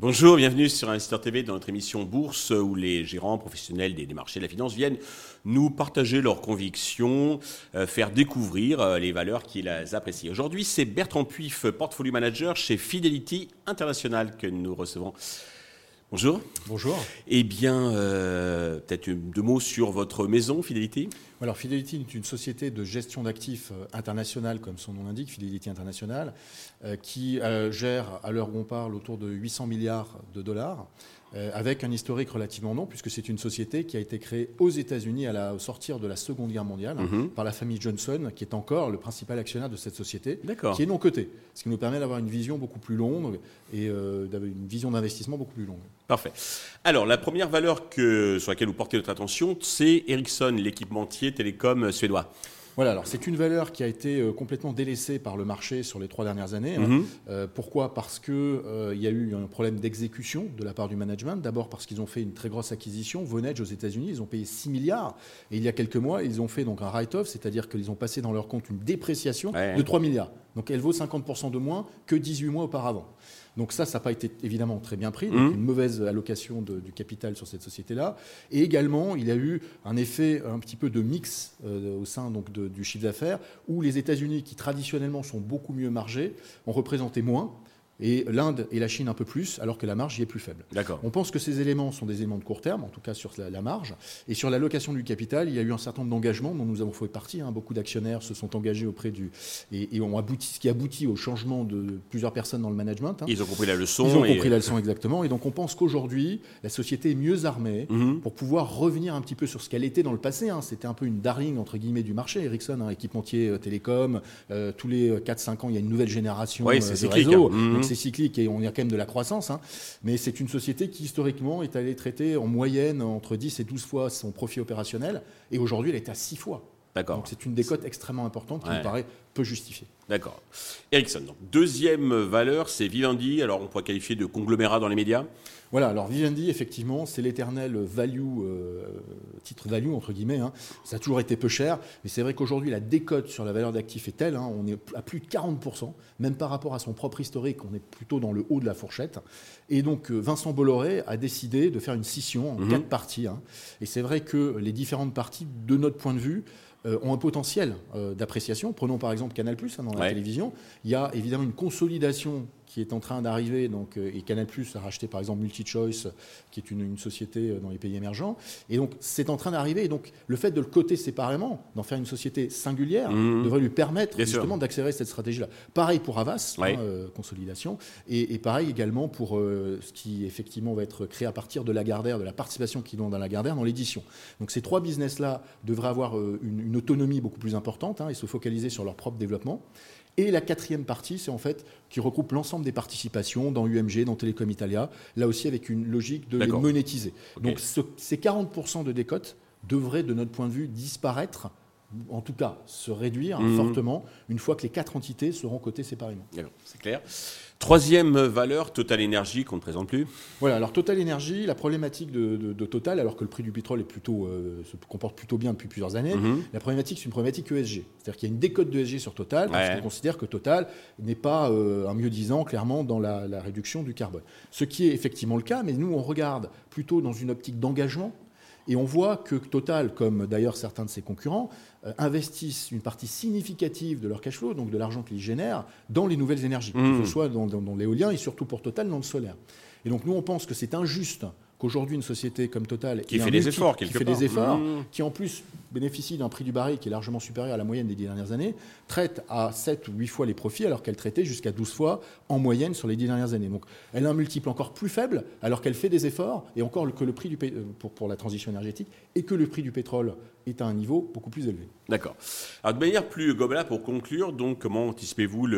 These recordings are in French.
Bonjour, bienvenue sur Investor TV dans notre émission Bourse où les gérants professionnels des, marchés de la finance viennent nous partager leurs convictions, euh, faire découvrir euh, les valeurs qu'ils apprécient. Aujourd'hui, c'est Bertrand Puif, portfolio manager chez Fidelity International que nous recevons. Bonjour. Bonjour. Eh bien, euh, peut-être deux mots sur votre maison, Fidelity? Alors, Fidelity est une société de gestion d'actifs euh, internationale, comme son nom l'indique, Fidelity International, euh, qui gère, à l'heure où on parle, autour de 800 milliards de dollars. Euh, avec un historique relativement long, puisque c'est une société qui a été créée aux États-Unis à la, au sortir de la Seconde Guerre mondiale mhm. par la famille Johnson, qui est encore le principal actionnaire de cette société, qui est non coté, ce qui nous permet d'avoir une vision beaucoup plus longue et euh, d'avoir une vision d'investissement beaucoup plus longue. Parfait. Alors, la première valeur que, sur laquelle vous portez votre attention, c'est Ericsson, l'équipementier télécom suédois. Voilà, alors c'est une valeur qui a été euh, complètement délaissée par le marché sur les trois dernières années. Hein. Mhm. Euh, pourquoi? Parce qu'il euh, y a eu un problème d'exécution de la part du management. D'abord parce qu'ils ont fait une très grosse acquisition, Vonage aux États-Unis, ils ont payé 6 milliards. Et il y a quelques mois, ils ont fait donc un write-off, c'est-à-dire qu'ils ont passé dans leur compte une dépréciation de 3 milliards. Donc elle vaut 50% de moins que 18 mois auparavant. Donc ça, ça n'a pas été évidemment très bien pris, donc mmh. une mauvaise allocation du capital sur cette société-là. Et également, il y a eu un effet un petit peu de mix euh, au sein donc, du chiffre d'affaires, où les États-Unis, qui traditionnellement sont beaucoup mieux margés, ont représenté moins et l'Inde et la Chine un peu plus, alors que la marge y est plus faible. On pense que ces éléments sont des éléments de court terme, en tout cas sur la, marge. Et sur l'allocation du capital, il y a eu un certain nombre d'engagements dont nous avons fait partie. Hein. Beaucoup d'actionnaires se sont engagés auprès du. Et, ont abouti, ce qui aboutit au changement de plusieurs personnes dans le management. Hein. Ils ont compris la leçon. Ils ont compris la leçon exactement. Et donc on pense qu'aujourd'hui, la société est mieux armée mhm. pour pouvoir revenir un petit peu sur ce qu'elle était dans le passé. Hein. C'était un peu une darling, entre guillemets, du marché. Ericsson, équipementier euh, télécom. Euh, tous les 4-5 ans, il y a une nouvelle génération oui, euh, de réseaux. Mhm. C'est cyclique et on y a quand même de la croissance, hein. mais c'est une société qui historiquement est allée traiter en moyenne entre 10 et 12 fois son profit opérationnel, et aujourd'hui elle est à 6 fois. D'accord. Donc c'est une décote extrêmement importante qui me paraît peu justifiée. D'accord. Ericsson, deuxième valeur, c'est Vivendi. Alors on pourrait qualifier de conglomérat dans les médias. Voilà, alors Vivendi, effectivement, c'est l'éternel value, euh, titre value, entre guillemets. Hein. Ça a toujours été peu cher, mais c'est vrai qu'aujourd'hui, la décote sur la valeur d'actifs est telle, hein, on est à plus de 40%, même par rapport à son propre historique, on est plutôt dans le haut de la fourchette. Et donc, euh, Vincent Bolloré a décidé de faire une scission en mhm. quatre parties. Hein. Et c'est vrai que les différentes parties, de notre point de vue, euh, ont un potentiel d'appréciation. Prenons par exemple Canal+, dans la télévision. Il y a évidemment une consolidation qui est en train d'arriver, donc, euh, et Canal Plus a racheté par exemple MultiChoice, qui est une, société euh, dans les pays émergents. Et donc c'est en train d'arriver. Et donc le fait de le coter séparément, d'en faire une société singulière, mmh. devrait lui permettre justement d'accélérer cette stratégie-là. Pareil pour Avas, hein, euh, consolidation, et, pareil également pour ce qui effectivement va être créé à partir de Lagardère, de la participation qu'ils ont dans Lagardère dans l'édition. Donc ces trois business-là devraient avoir une, autonomie beaucoup plus importante hein, et se focaliser sur leur propre développement. Et la quatrième partie, c'est en fait qui regroupe l'ensemble des participations dans UMG, dans Télécom Italia, là aussi avec une logique de les monétiser. Donc ces 40% de décote devraient, de notre point de vue, disparaître en tout cas se réduire mhm. fortement une fois que les quatre entités seront cotées séparément. C'est clair. Troisième valeur, Total Energy, qu'on ne présente plus. Voilà, alors Total Energy, la problématique de, Total, alors que le prix du pétrole est plutôt, euh, se comporte plutôt bien depuis plusieurs années, mhm. la problématique, c'est une problématique ESG. C'est-à-dire qu'il y a une décote d'ESG sur Total, parce qu'on considère que Total n'est pas euh, un mieux disant, clairement, dans la, la réduction du carbone. Ce qui est effectivement le cas, mais nous, on regarde plutôt dans une optique d'engagement et on voit que Total, comme d'ailleurs certains de ses concurrents, euh, investissent une partie significative de leur cash flow, donc de l'argent qu'ils génèrent, dans les nouvelles énergies, que ce mmh. soit dans, dans l'éolien et surtout pour Total dans le solaire. Et donc nous, on pense que c'est injuste qu'aujourd'hui une société comme Total qui fait des efforts, qui fait des efforts, mmh. qui en plus bénéficie d'un prix du baril qui est largement supérieur à la moyenne des dix dernières années, traite à 7 ou 8 fois les profits alors qu'elle traitait jusqu'à 12 fois en moyenne sur les dix dernières années. Donc elle a un multiple encore plus faible alors qu'elle fait des efforts et encore que le prix du euh, pour, pour la transition énergétique et que le prix du pétrole est à un niveau beaucoup plus élevé. D'accord. Alors de manière plus globale, pour conclure, donc comment anticipez-vous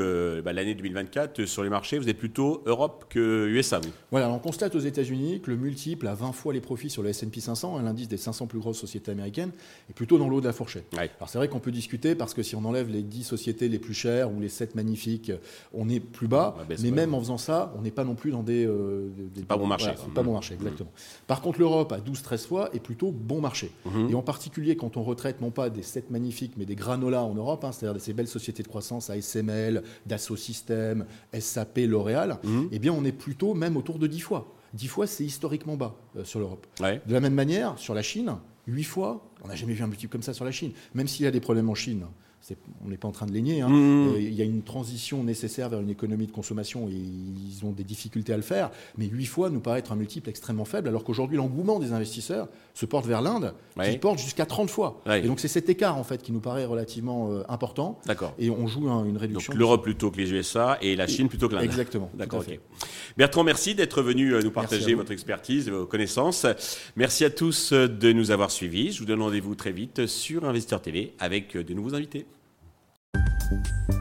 bah, l'année 2024 sur les marchés? Vous êtes plutôt Europe que USA Voilà, on constate aux États-Unis que le multiple a 20 fois les profits sur le S&P 500, l'indice des 500 plus grosses sociétés américaines, est plutôt dans l'eau de la fourchette. Ouais. Alors c'est vrai qu'on peut discuter parce que si on enlève les 10 sociétés les plus chères ou les 7 magnifiques, on est plus bas. Baisse mais même en faisant ça, on n'est pas non plus dans des. euh, des- pas bon marché, Voilà, quoi. c'est pas bon marché, exactement. Par contre, l'Europe à 12-13 fois est plutôt bon marché. Mhm. Et en particulier quand on retraite non pas des 7 magnifiques, mais des granolas en Europe, hein, c'est-à-dire ces belles sociétés de croissance, ASML, Dassault Systèmes, SAP, L'Oréal, Mhm. eh bien on est plutôt même autour de 10 fois. 10 fois, c'est historiquement bas euh, sur l'Europe. Ouais. De la même manière, sur la Chine, 8 fois, on n'a jamais vu un multiple comme ça sur la Chine. Même s'il y a des problèmes en Chine, on n'est pas en train de les nier. hein. Mmh. Euh, il y a une transition nécessaire vers une économie de consommation et ils ont des difficultés à le faire. Mais 8 fois nous paraît être un multiple extrêmement faible, alors qu'aujourd'hui, l'engouement des investisseurs se porte vers l'Inde, Ouais. qui porte jusqu'à 30 fois. Ouais. Et donc, c'est cet écart, en fait, qui nous paraît relativement euh, important. D'accord. Et on joue un- une Donc réduction. l'Europe plutôt que les USA et la Chine plutôt que l'Inde. Exactement. D'accord. Bertrand, merci d'être venu euh, nous partager votre expertise et vos connaissances. Merci à tous de nous avoir suivis. Je vous donne rendez-vous très vite sur Investeur TV avec de nouveaux invités. Thank you.